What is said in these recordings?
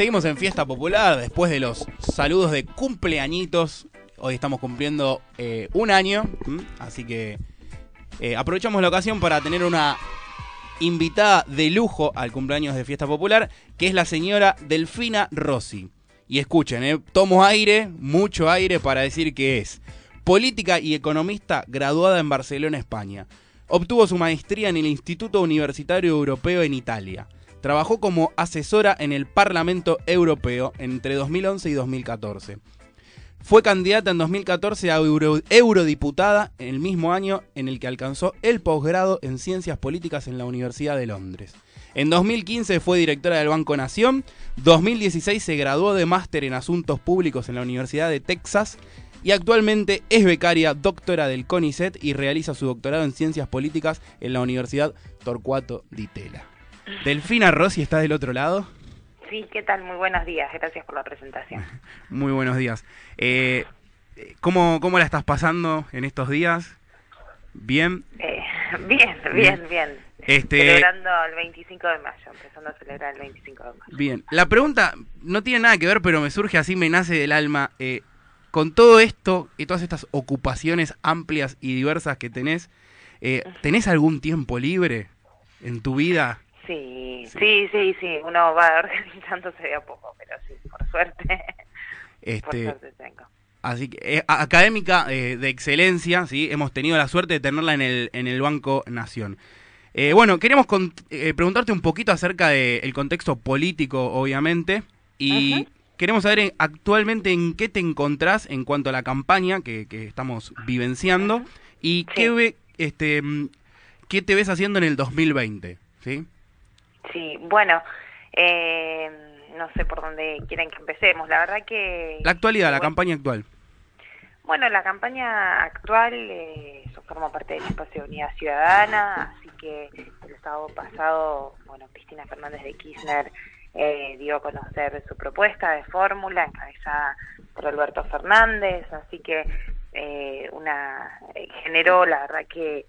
Seguimos en fiesta popular después de los saludos de cumpleañitos. Hoy estamos cumpliendo eh, un año, así que eh, aprovechamos la ocasión para tener una invitada de lujo al cumpleaños de fiesta popular, que es la señora Delfina Rossi. Y escuchen, eh, tomo aire, mucho aire para decir que es política y economista graduada en Barcelona, España. Obtuvo su maestría en el Instituto Universitario Europeo en Italia. Trabajó como asesora en el Parlamento Europeo entre 2011 y 2014. Fue candidata en 2014 a euro- eurodiputada en el mismo año en el que alcanzó el posgrado en Ciencias Políticas en la Universidad de Londres. En 2015 fue directora del Banco Nación, 2016 se graduó de máster en Asuntos Públicos en la Universidad de Texas y actualmente es becaria doctora del CONICET y realiza su doctorado en Ciencias Políticas en la Universidad Torcuato Di Tella. Delfina Rossi está del otro lado. Sí, ¿qué tal? Muy buenos días. Gracias por la presentación. Muy buenos días. Eh, ¿cómo, ¿Cómo la estás pasando en estos días? ¿Bien? Eh, bien, bien, bien. Este, Celebrando el 25 de mayo, empezando a celebrar el 25 de mayo. bien. La pregunta no tiene nada que ver, pero me surge así, me nace del alma. Eh, con todo esto y todas estas ocupaciones amplias y diversas que tenés, eh, ¿tenés algún tiempo libre en tu vida? Sí, sí, sí, sí. Uno va organizándose de a poco, pero sí, por suerte. por Este, suerte tengo. Así que, eh, académica eh, de excelencia, ¿sí? Hemos tenido la suerte de tenerla en el, en el Banco Nación. Eh, bueno, queremos con- eh, preguntarte un poquito acerca del contexto político, obviamente, y queremos saber en- actualmente en qué te encontrás en cuanto a la campaña que, que estamos vivenciando y Sí. qué, ve, este, mm, qué te ves haciendo en el 2020, ¿sí? Sí, bueno, eh, no sé por dónde quieren que empecemos. La verdad que... La actualidad, la campaña actual. Bueno, la campaña actual eh, eso forma parte del espacio de Unidad Ciudadana, así que el sábado pasado, bueno, Cristina Fernández de Kirchner eh, dio a conocer su propuesta de fórmula encabezada por Alberto Fernández, así que eh, una eh, generó, la verdad que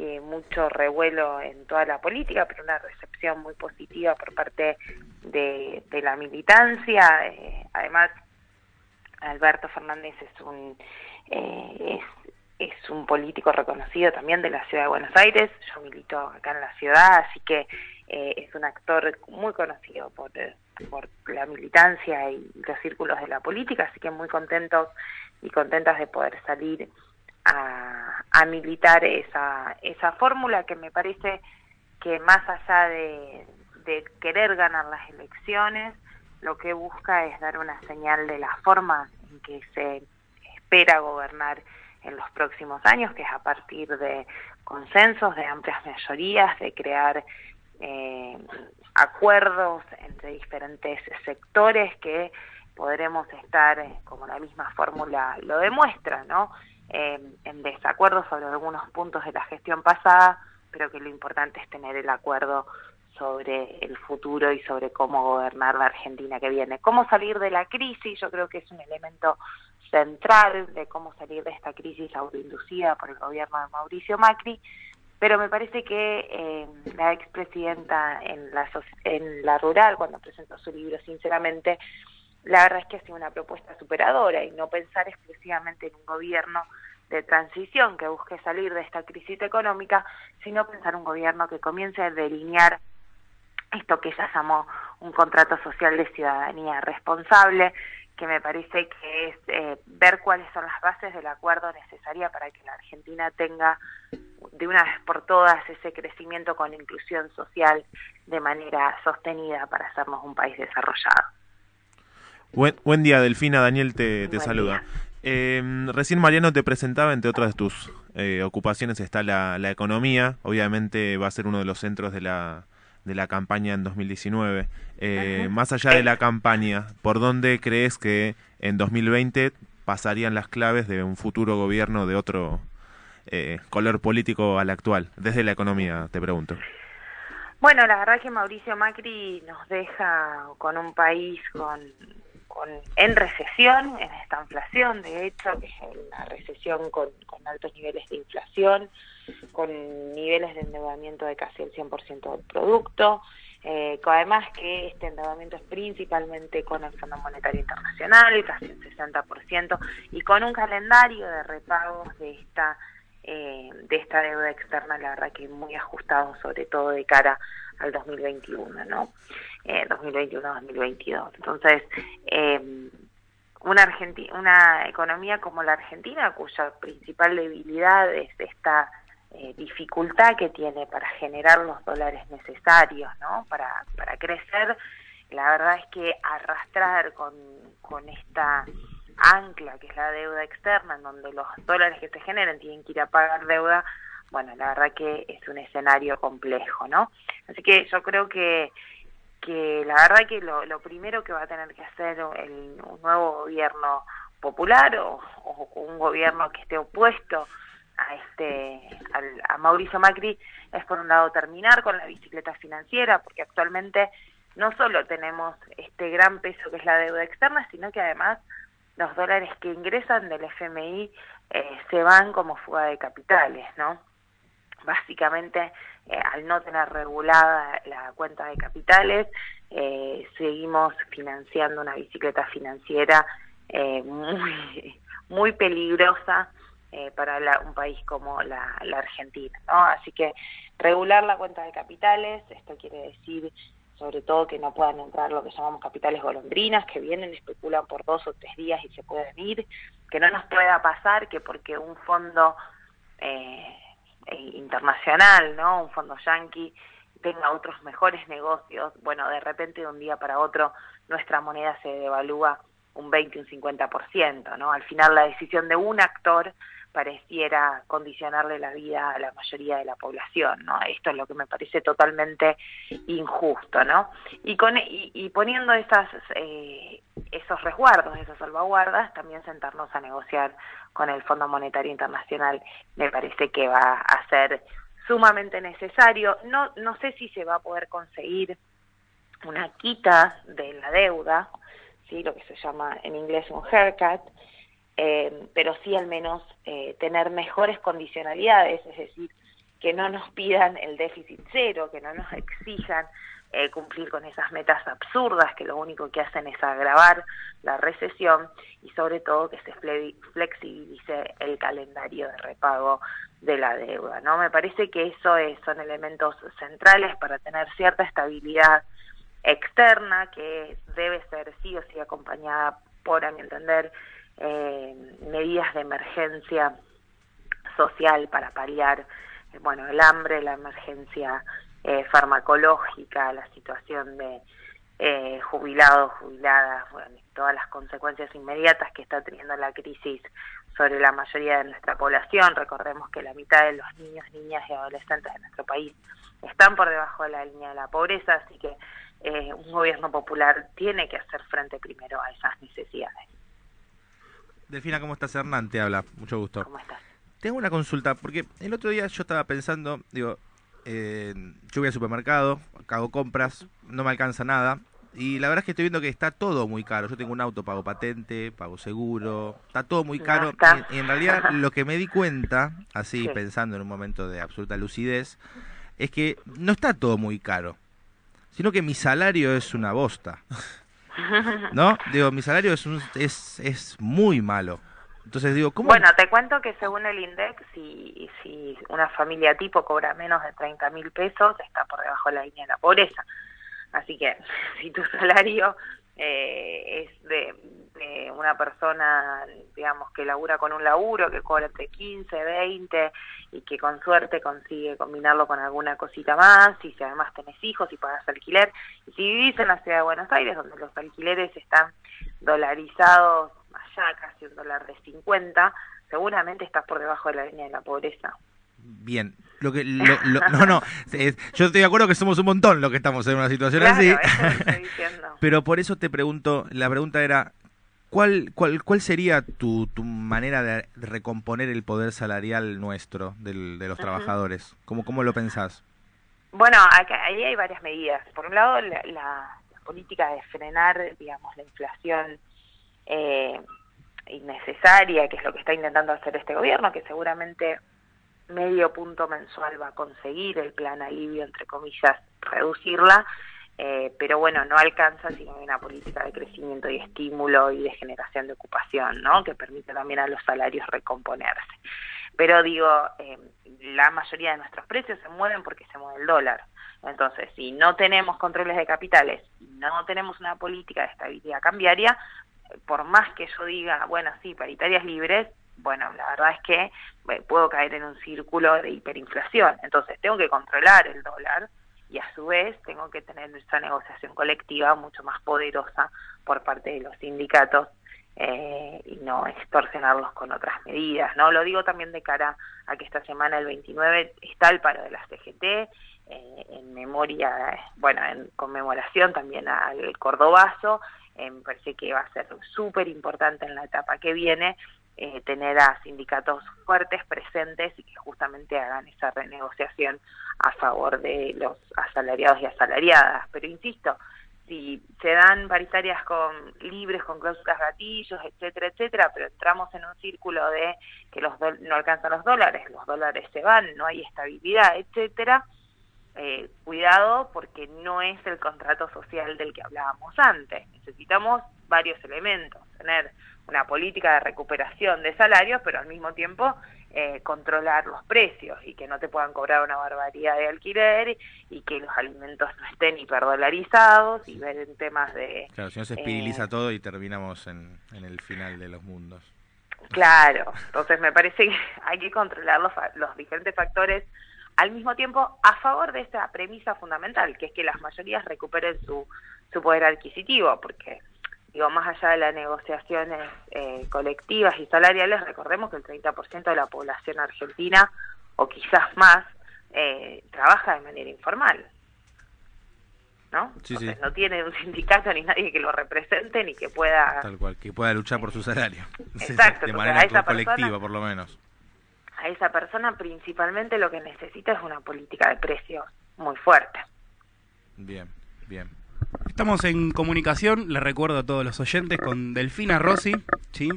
que mucho revuelo en toda la política, pero una recepción muy positiva por parte de, de la militancia. eh, además, Alberto Fernández es un eh, es, es un político reconocido también de la ciudad de Buenos Aires. Yo milito acá en la ciudad, así que eh, es un actor muy conocido por, eh, por la militancia y los círculos de la política, así que muy contentos y contentas de poder salir a, militar esa, esa fórmula que me parece que más allá de, de querer ganar las elecciones, lo que busca es dar una señal de la forma en que se espera gobernar en los próximos años, que es a partir de consensos, de amplias mayorías, de crear eh, acuerdos entre diferentes sectores que podremos estar, eh, como la misma fórmula lo demuestra, ¿no? Eh, en desacuerdo sobre algunos puntos de la gestión pasada, pero que lo importante es tener el acuerdo sobre el futuro y sobre cómo gobernar la Argentina que viene. Cómo salir de la crisis, yo creo que es un elemento central de cómo salir de esta crisis autoinducida por el gobierno de Mauricio Macri, pero me parece que eh, la expresidenta en la, en la rural, cuando presentó su libro, sinceramente, la verdad es que ha sido una propuesta superadora y no pensar exclusivamente en un gobierno de transición que busque salir de esta crisis económica, sino pensar un gobierno que comience a delinear esto que ella llamó un contrato social de ciudadanía responsable, que me parece que es eh, ver cuáles son las bases del acuerdo necesaria para que la Argentina tenga de una vez por todas ese crecimiento con inclusión social de manera sostenida para hacernos un país desarrollado. Buen, buen día, Delfina. Daniel te, saluda. Eh, recién Mariano te presentaba, entre otras de tus eh, ocupaciones, está la, la economía. Obviamente va a ser uno de los centros de la, de la campaña en 2019. Eh. Más allá de la campaña, ¿por dónde crees que en 2020 pasarían las claves de un futuro gobierno de otro eh, color político al actual? Desde la economía, te pregunto. Bueno, la verdad que Mauricio Macri nos deja con un país con, en recesión, en esta inflación, de hecho, que es una recesión con, altos niveles de inflación, con niveles de endeudamiento de casi el 100% del producto, Eh, además que este endeudamiento es principalmente con el Fondo Monetario Internacional, casi un 60%, y con un calendario de repagos de esta eh, de esta deuda externa, la verdad que muy ajustado, sobre todo de cara al 2021, ¿no? Eh, 2021-2022. Entonces, eh, una, una economía como la Argentina, cuya principal debilidad es esta eh, dificultad que tiene para generar los dólares necesarios, ¿no? Para, para crecer, la verdad es que arrastrar con, con esta ancla que es la deuda externa, en donde los dólares que se generen tienen que ir a pagar deuda, bueno, la verdad que es un escenario complejo, ¿no? Así que yo creo que que la verdad que lo, lo primero que va a tener que hacer el, un nuevo gobierno popular o, un gobierno que esté opuesto a este a Mauricio Macri es por un lado terminar con la bicicleta financiera porque actualmente no solo tenemos este gran peso que es la deuda externa sino que además los dólares que ingresan del FMI eh, se van como fuga de capitales no básicamente eh, al no tener regulada la cuenta de capitales, eh, seguimos financiando una bicicleta financiera eh, muy, muy peligrosa para un país como la, la Argentina. ¿no? Así que regular la cuenta de capitales, esto quiere decir sobre todo que no puedan entrar lo que llamamos capitales golondrinas, que vienen, especulan por dos o tres días y se pueden ir, que no nos pueda pasar que porque un fondo eh, eh, internacional, ¿no? Un fondo yanqui tenga otros mejores negocios, bueno, de repente de un día para otro nuestra moneda se devalúa un 20, un 50%, ¿no? Al final la decisión de un actor pareciera condicionarle la vida a la mayoría de la población, ¿no? Esto es lo que me parece totalmente injusto, ¿no? Y, con, y, poniendo esas, eh, esos resguardos, esas salvaguardas, también sentarnos a negociar con el Fondo Monetario Internacional me parece que va a ser sumamente necesario. No, no sé si se va a poder conseguir una quita de la deuda, ¿sí? lo que se llama en inglés un haircut, eh, pero sí al menos eh, tener mejores condicionalidades, es decir, que no nos pidan el déficit cero, que no nos exijan eh, cumplir con esas metas absurdas que lo único que hacen es agravar la recesión y sobre todo que se flexibilice el calendario de repago de la deuda. ¿no? Me parece que eso es, son elementos centrales para tener cierta estabilidad externa que debe ser sí o sí acompañada por, a mi entender, eh, medidas de emergencia social para paliar eh, bueno el hambre, la emergencia eh, farmacológica, la situación de eh, jubilados, jubiladas, bueno, todas las consecuencias inmediatas que está teniendo la crisis sobre la mayoría de nuestra población. Recordemos que la mitad de los niños, niñas y adolescentes de nuestro país están por debajo de la línea de la pobreza, así que eh, un gobierno popular tiene que hacer frente primero a esas necesidades. Delfina, ¿cómo estás? Hernán te habla, mucho gusto. ¿Cómo estás? Tengo una consulta, porque el otro día yo estaba pensando, digo, eh, yo voy al supermercado, hago compras, no me alcanza nada, y la verdad es que estoy viendo que está todo muy caro. Yo tengo un auto, pago patente, pago seguro, está todo muy caro. y, en realidad lo que me di cuenta, así pensando en un momento de absoluta lucidez, es que no está todo muy caro, sino que mi salario es una bosta. ¿No? Digo, mi salario es, un, es, es muy malo. Entonces digo, ¿cómo? Bueno, te cuento que según el INDEX, si, si una familia tipo cobra menos de 30 mil pesos, está por debajo de la línea de la pobreza. Así que si tu salario eh, es de, una persona, digamos, que labura con un laburo, que cobra entre 15, 20 y que con suerte consigue combinarlo con alguna cosita más, y si además tenés hijos y pagas alquiler, y si vivís en la ciudad de Buenos Aires, donde los alquileres están dolarizados allá casi un dólar de 50, seguramente estás por debajo de la línea de la pobreza. Bien, lo que no no, yo estoy de acuerdo que somos un montón los que estamos en una situación así. Pero por eso te pregunto, la pregunta era ¿Cuál, cuál, ¿Cuál sería tu, tu manera de recomponer el poder salarial nuestro del, de los trabajadores? ¿Cómo, ¿Cómo lo pensás? Bueno, ahí hay varias medidas. Por un lado, la, la, política de frenar, digamos, la inflación eh, innecesaria, que es lo que está intentando hacer este gobierno, que seguramente medio punto mensual va a conseguir el plan alivio, entre comillas, reducirla, eh, pero bueno, no alcanza si no hay una política de crecimiento y estímulo y de generación de ocupación, ¿no? Que permite también a los salarios recomponerse. Pero digo, eh, la mayoría de nuestros precios se mueven porque se mueve el dólar. Entonces, si no tenemos controles de capitales, no tenemos una política de estabilidad cambiaria, por más que yo diga, bueno, sí, paritarias libres, bueno, la verdad es que eh, puedo caer en un círculo de hiperinflación. Entonces, tengo que controlar el dólar y a su vez tengo que tener nuestra negociación colectiva mucho más poderosa por parte de los sindicatos eh, y no extorsionarlos con otras medidas. no Lo digo también de cara a que esta semana, el 29, está el paro de la CGT, eh, en memoria, bueno, en conmemoración también al Cordobazo, eh, me parece que va a ser súper importante en la etapa que viene eh, tener a sindicatos fuertes presentes y que justamente hagan esa renegociación a favor de los asalariados y asalariadas. Pero insisto, si se dan paritarias con libres, con cláusulas gatillos, etcétera, etcétera, pero entramos en un círculo de que los no alcanzan los dólares, los dólares se van, no hay estabilidad, etcétera, eh, cuidado porque no es el contrato social del que hablábamos antes. Necesitamos varios elementos, tener una política de recuperación de salarios, pero al mismo tiempo eh, controlar los precios y que no te puedan cobrar una barbaridad de alquiler y que los alimentos no estén hiperdolarizados y ver en temas de... Claro, si no se espiriliza eh, todo y terminamos en, en, el final de los mundos. Claro, entonces me parece que hay que controlar los, los diferentes factores al mismo tiempo a favor de esta premisa fundamental, que es que las mayorías recuperen su, su poder adquisitivo, porque digo, más allá de las negociaciones eh, colectivas y salariales, recordemos que el 30% de la población argentina, o quizás más, eh, trabaja de manera informal. ¿no? no tiene un sindicato ni nadie que lo represente ni que pueda... Tal cual, que pueda luchar por su salario. Exacto. de manera colectiva, por lo menos a esa persona principalmente lo que necesita es una política de precios muy fuerte. Bien, bien. Estamos en comunicación, le recuerdo a todos los oyentes, con Delfina Rossi, ¿sí?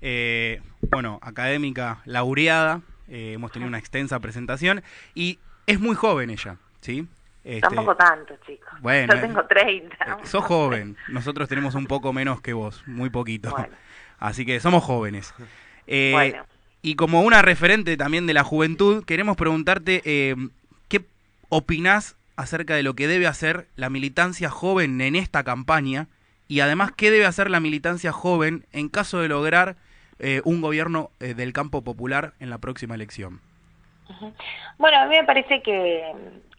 Eh, bueno, académica laureada, eh, hemos tenido una extensa presentación y es muy joven ella, ¿sí? Este, Tampoco tanto, chicos. Bueno, Yo tengo 30. Eh, sos joven, nosotros tenemos un poco menos que vos, muy poquito. Así que somos jóvenes. bueno y como una referente también de la juventud, queremos preguntarte eh, qué opinás acerca de lo que debe hacer la militancia joven en esta campaña y además qué debe hacer la militancia joven en caso de lograr eh, un gobierno eh, del campo popular en la próxima elección. Bueno, a mí me parece que,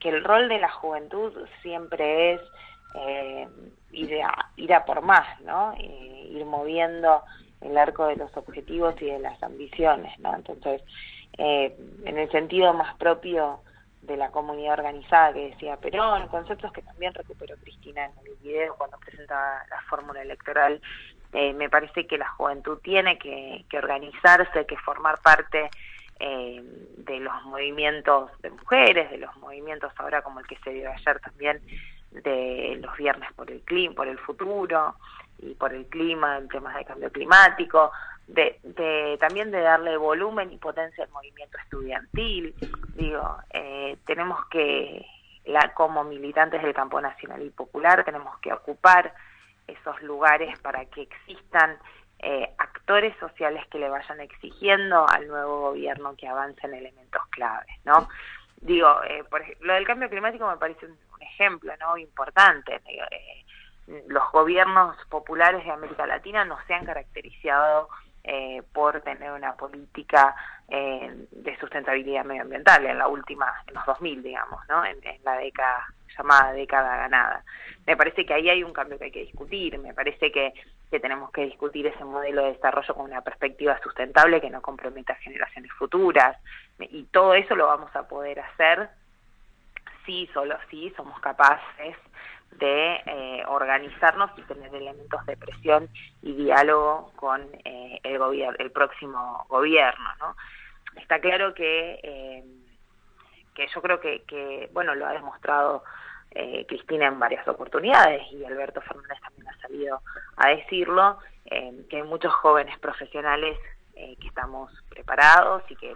el rol de la juventud siempre es ir, a, ir a por más, ¿no? ir moviendo el arco de los objetivos y de las ambiciones, ¿no? Entonces, eh, en el sentido más propio de la comunidad organizada que decía Perón, conceptos que también recuperó Cristina en el video cuando presentaba la fórmula electoral, eh, me parece que la juventud tiene que, organizarse, que formar parte eh, de los movimientos de mujeres, de los movimientos ahora como el que se dio ayer también de los viernes por el clima, por el futuro, y por el clima, en temas de cambio climático, de, de, también de darle volumen y potencia al movimiento estudiantil. Digo, eh, tenemos que, la, como militantes del campo nacional y popular, tenemos que ocupar esos lugares para que existan eh, actores sociales que le vayan exigiendo al nuevo gobierno que avance en elementos claves, ¿no? Digo, eh, por lo del cambio climático me parece un, ejemplo, ¿no? Importante. Eh, los gobiernos populares de América Latina no se han caracterizado eh, por tener una política eh, de sustentabilidad medioambiental en la última, en los 2000, digamos, ¿no? En, la década llamada década ganada. Me parece que ahí hay un cambio que hay que discutir, me parece que, que tenemos que discutir ese modelo de desarrollo con una perspectiva sustentable que no comprometa generaciones futuras, y todo eso lo vamos a poder hacer si, solo si somos capaces de eh, organizarnos y tener elementos de presión y diálogo con eh, el gobierno, el próximo gobierno, ¿no? Está claro que eh, que yo creo que, que bueno lo ha demostrado Cristina en varias oportunidades y Alberto Fernández también ha salido a decirlo que hay muchos jóvenes profesionales que estamos preparados y que,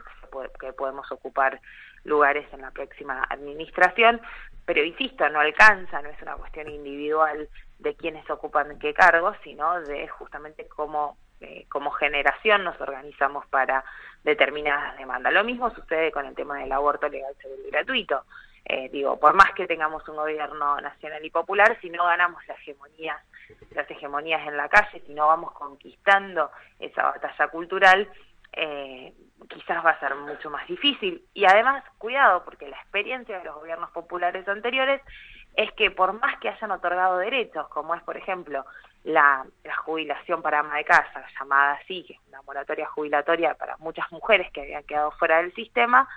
que podemos ocupar lugares en la próxima administración, pero insisto, no alcanza, no es una cuestión individual de quienes ocupan qué cargos, sino de justamente cómo eh, como generación nos organizamos para determinadas demandas. Lo mismo sucede con el tema del aborto legal, seguro y gratuito. Eh, digo, por más que tengamos un gobierno nacional y popular, si no ganamos la hegemonía, las hegemonías en la calle, si no vamos conquistando esa batalla cultural, eh, quizás va a ser mucho más difícil. Y además, cuidado, porque la experiencia de los gobiernos populares anteriores es que por más que hayan otorgado derechos, como es, por ejemplo, la, jubilación para ama de casa, llamada así, que es una moratoria jubilatoria para muchas mujeres que habían quedado fuera del sistema,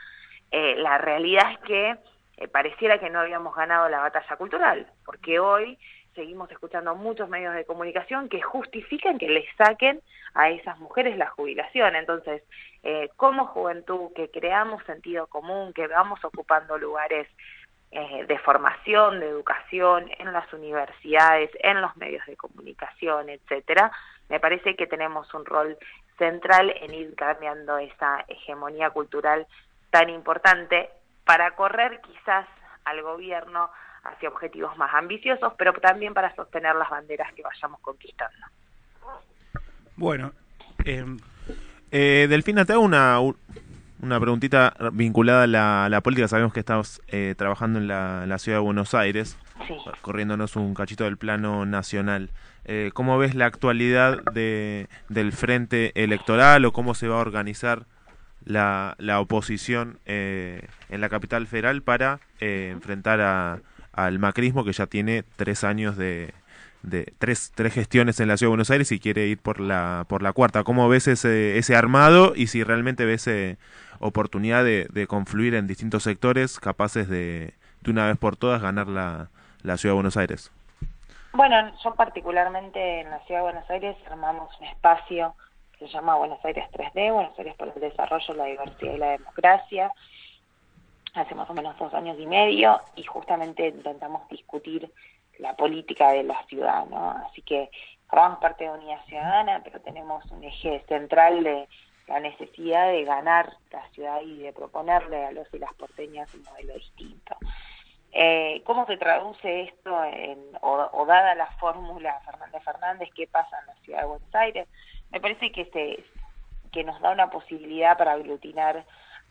eh, la realidad es que eh, pareciera que no habíamos ganado la batalla cultural, porque hoy seguimos escuchando muchos medios de comunicación que justifican que les saquen a esas mujeres la jubilación. Entonces, eh, como juventud, que creamos sentido común, que vamos ocupando lugares eh, de formación, de educación en las universidades, en los medios de comunicación, etcétera, me parece que tenemos un rol central en ir cambiando esa hegemonía cultural tan importante para correr quizás al gobierno hacia objetivos más ambiciosos, pero también para sostener las banderas que vayamos conquistando. Bueno, eh, eh, Delfina, te hago una, una preguntita vinculada a la, política. Sabemos que estás eh, trabajando en la, ciudad de Buenos Aires, corriéndonos un cachito del plano nacional. Eh, ¿Cómo ves la actualidad de, del frente electoral o cómo se va a organizar la, la oposición eh, en la capital federal para enfrentar a, al macrismo que ya tiene tres años de, tres, tres gestiones en la ciudad de Buenos Aires y quiere ir por la, por la cuarta. ¿Cómo ves ese, ese armado y si realmente ves eh, oportunidad de, de, confluir en distintos sectores capaces de, de una vez por todas, ganar la, la ciudad de Buenos Aires? Bueno, yo particularmente en la ciudad de Buenos Aires armamos un espacio que se llama Buenos Aires 3D, Buenos Aires por el Desarrollo, la Diversidad y la Democracia, hace más o menos dos años y medio, y justamente intentamos discutir la política de la ciudad, ¿no? Así que formamos parte de Unidad Ciudadana, pero tenemos un eje central de la necesidad de ganar la ciudad y de proponerle a los y las porteñas un modelo distinto. Eh, ¿Cómo se traduce esto, en, o, dada la fórmula Fernández Fernández, qué pasa en la ciudad de Buenos Aires? Me parece que, se, que nos da una posibilidad para aglutinar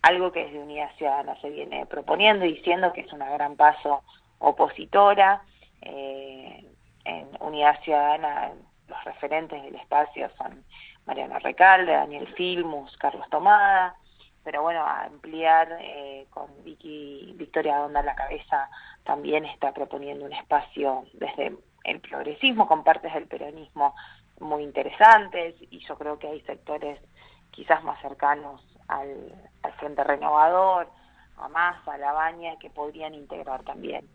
algo que desde Unidad Ciudadana se viene proponiendo y diciendo que es una gran paso opositora, eh, en Unidad Ciudadana los referentes del espacio son Mariana Recalde, Daniel Filmus, Carlos Tomada, pero bueno, a ampliar eh, con Vicky Victoria Donda la cabeza también está proponiendo un espacio desde el progresismo con partes del peronismo muy interesantes y yo creo que hay sectores quizás más cercanos al, al Frente Renovador, a Massa, a La Baña, que podrían integrar también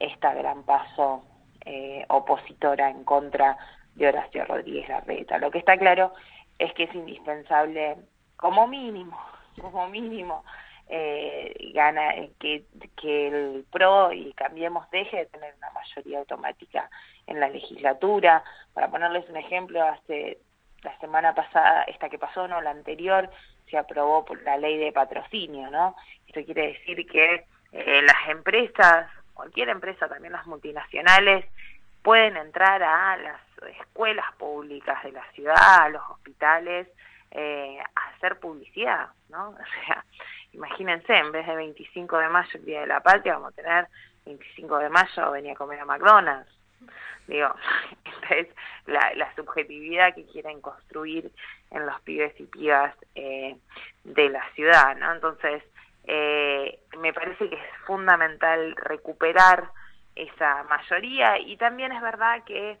esta gran paso eh, opositora en contra de Horacio Rodríguez Larreta. Lo que está claro es que es indispensable, como mínimo, como mínimo, eh, gana que, que el PRO y Cambiemos deje de tener una mayoría automática en la legislatura. Para ponerles un ejemplo, hace la semana pasada, esta que pasó, no, la anterior, se aprobó por la ley de patrocinio, ¿no? Esto quiere decir que eh, las empresas cualquier empresa, también las multinacionales, pueden entrar a las escuelas públicas de la ciudad, a los hospitales, eh, a hacer publicidad, ¿no? O sea, imagínense, en vez de 25 de mayo, el Día de la Patria, vamos a tener 25 de mayo, venía a comer a McDonald's. Digo, esta es la, subjetividad que quieren construir en los pibes y pibas eh, de la ciudad, ¿no? Entonces, eh, me parece que es fundamental recuperar esa mayoría y también es verdad que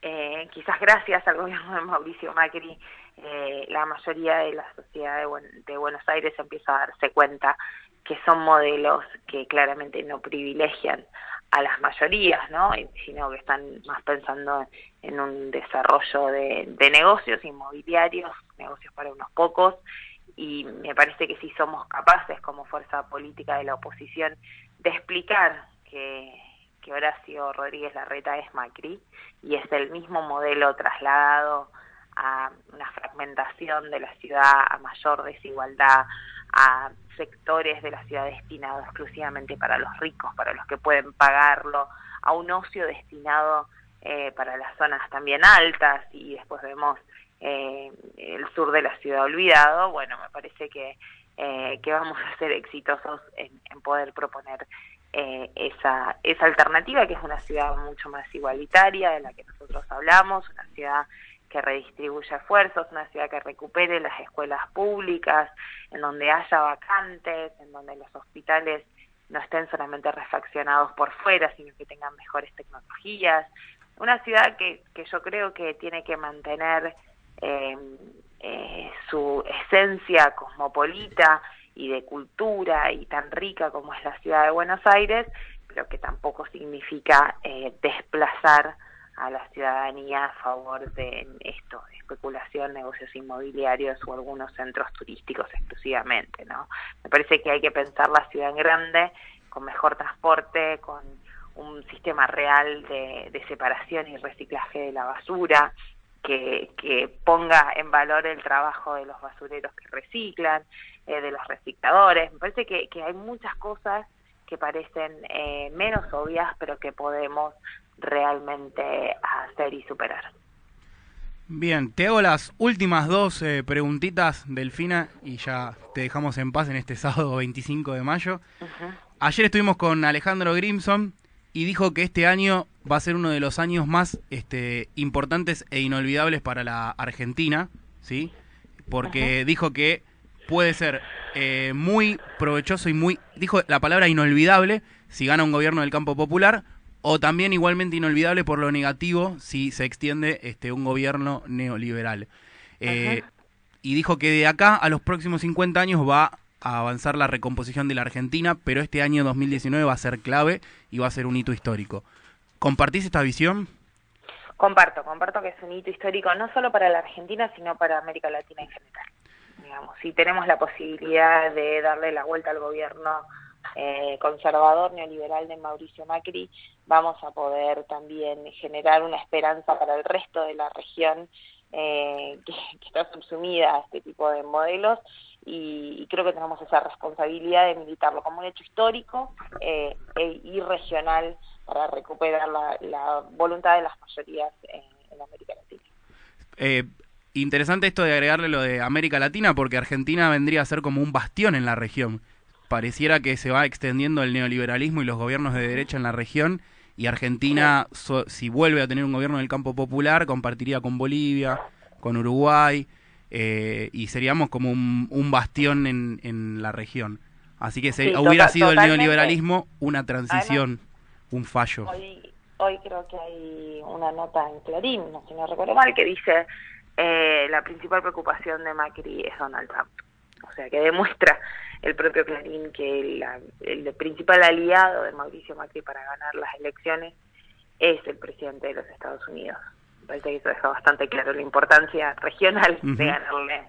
eh, quizás gracias al gobierno de Mauricio Macri eh, la mayoría de la sociedad de, Buenos Aires empieza a darse cuenta que son modelos que claramente no privilegian a las mayorías, ¿no? sino que están más pensando en un desarrollo de negocios inmobiliarios, negocios para unos pocos, y me parece que si somos capaces como fuerza política de la oposición de explicar que, Horacio Rodríguez Larreta es Macri y es el mismo modelo trasladado a una fragmentación de la ciudad, a mayor desigualdad, a sectores de la ciudad destinados exclusivamente para los ricos, para los que pueden pagarlo, a un ocio destinado eh, para las zonas también altas y después vemos eh, el sur de la ciudad olvidado, bueno, me parece que, eh, que vamos a ser exitosos en, poder proponer esa, esa alternativa, que es una ciudad mucho más igualitaria de la que nosotros hablamos, una ciudad que redistribuya esfuerzos, una ciudad que recupere las escuelas públicas, en donde haya vacantes, en donde los hospitales no estén solamente refaccionados por fuera, sino que tengan mejores tecnologías. Una ciudad que, que yo creo que tiene que mantener eh, eh, su esencia cosmopolita y de cultura y tan rica como es la ciudad de Buenos Aires, pero que tampoco significa eh, desplazar a la ciudadanía a favor de esto, especulación, negocios inmobiliarios o algunos centros turísticos exclusivamente, ¿no? Me parece que hay que pensar la ciudad en grande, con mejor transporte, con un sistema real de, separación y reciclaje de la basura, que, ponga en valor el trabajo de los basureros que reciclan, eh, de los recicladores. Me parece que, hay muchas cosas que parecen eh, menos obvias, pero que podemos realmente hacer y superar. Bien, te hago las últimas dos eh, preguntitas, Delfina, y ya te dejamos en paz en este sábado 25 de mayo. Ayer estuvimos con Alejandro Grimson y dijo que este año va a ser uno de los años más este, importantes e inolvidables para la Argentina, ¿sí? Porque dijo que puede ser eh, muy provechoso y muy, dijo la palabra inolvidable si gana un gobierno del campo popular, o también igualmente inolvidable por lo negativo si se extiende este un gobierno neoliberal. Eh, y dijo que de acá a los próximos 50 años va a avanzar la recomposición de la Argentina, pero este año 2019 va a ser clave y va a ser un hito histórico. ¿Compartís esta visión? Comparto, comparto que es un hito histórico no solo para la Argentina, sino para América Latina en general. Digamos, si tenemos la posibilidad de darle la vuelta al gobierno eh, conservador neoliberal de Mauricio Macri, vamos a poder también generar una esperanza para el resto de la región eh, que, está subsumida a este tipo de modelos y, creo que tenemos esa responsabilidad de militarlo como un hecho histórico eh, e, y regional para recuperar la, voluntad de las mayorías en, América Latina. Eh, interesante esto de agregarle lo de América Latina porque Argentina vendría a ser como un bastión en la región pareciera que se va extendiendo el neoliberalismo y los gobiernos de derecha en la región y Argentina, si vuelve a tener un gobierno del campo popular, compartiría con Bolivia, con Uruguay, eh, y seríamos como un, bastión en, en, la región. Así que se, hubiera sido el neoliberalismo una transición, un fallo. Hoy, hoy creo que hay una nota en Clarín, si no recuerdo mal, que dice eh, la principal preocupación de Macri es Donald Trump. O sea, que demuestra el propio Clarín que el principal aliado de Mauricio Macri para ganar las elecciones es el presidente de los Estados Unidos. Me parece que eso deja bastante claro la importancia regional de ganarle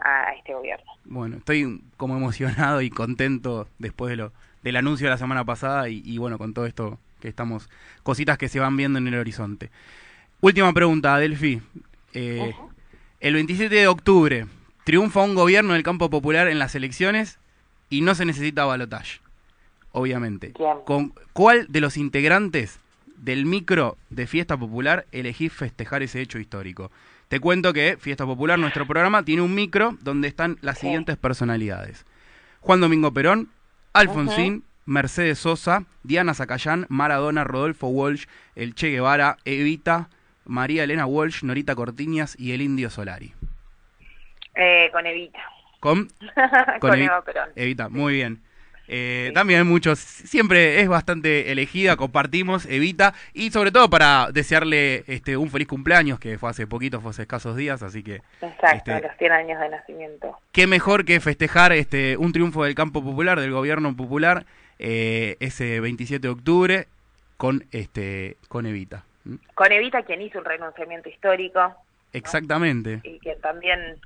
a este gobierno. Bueno, estoy como emocionado y contento después de lo del anuncio de la semana pasada y, bueno, con todo esto que estamos, cositas que se van viendo en el horizonte. Última pregunta, Delphi. Eh, el 27 de octubre, triunfa un gobierno del campo popular en las elecciones y no se necesita balotaje, obviamente. ¿Con cuál de los integrantes del micro de Fiesta Popular elegís festejar ese hecho histórico? Te cuento que Fiesta Popular, nuestro programa, tiene un micro donde están las siguientes personalidades. Juan Domingo Perón, Alfonsín, Mercedes Sosa, Diana Zacayán, Maradona, Rodolfo Walsh, El Che Guevara, Evita, María Elena Walsh, Norita Cortiñas y el Indio Solari. Eh, con Evita. Con, con, Eva Perón. Evita, muy bien. Eh, También muchos, siempre es bastante elegida, compartimos, Evita, y sobre todo para desearle este un feliz cumpleaños, que fue hace poquito, fue hace escasos días, así que... Exacto, este, los 100 años de nacimiento. Qué mejor que festejar este un triunfo del campo popular, del gobierno popular, eh, ese 27 de octubre, con, este, con Evita. Con Evita, quien hizo un renunciamiento histórico. Exactamente. Y que también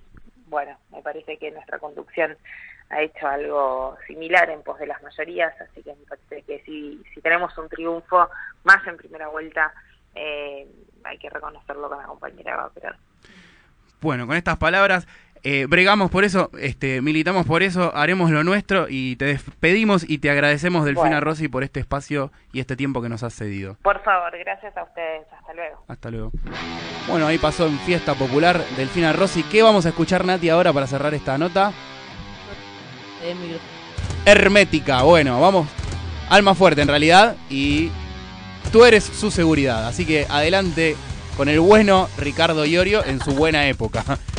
bueno, me parece que nuestra conducción ha hecho algo similar en pos de las mayorías, así que me parece que si, si tenemos un triunfo más en primera vuelta, eh, hay que reconocerlo con la compañera Eva Bueno, con estas palabras eh, bregamos por eso, este, militamos por eso, haremos lo nuestro y te despedimos y te agradecemos, Delfina Rossi, por este espacio y este tiempo que nos has cedido. Por favor, gracias a ustedes. Hasta luego. Hasta luego. Bueno, ahí pasó en Fiesta Popular Delfina Rossi. ¿Qué vamos a escuchar, Nati, ahora para cerrar esta nota? Hermética. Bueno, vamos. Alma fuerte en realidad y tú eres su seguridad. Así que adelante con el bueno Ricardo Iorio en su buena época.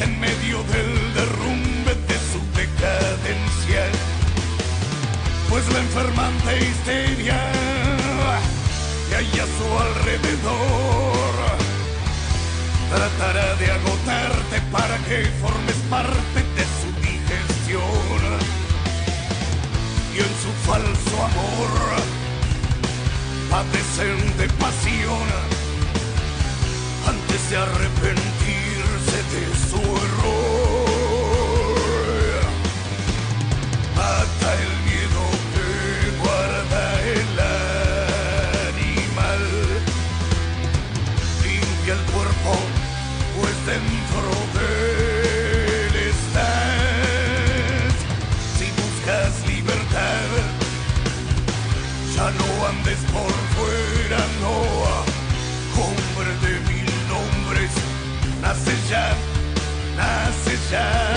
en medio del derrumbe de su decadencia. Pues la enfermante histeria que hay a su alrededor tratará de agotarte para que formes parte de su digestión. Y en su falso amor padecen de pasión antes de arrepentirse de su error. time.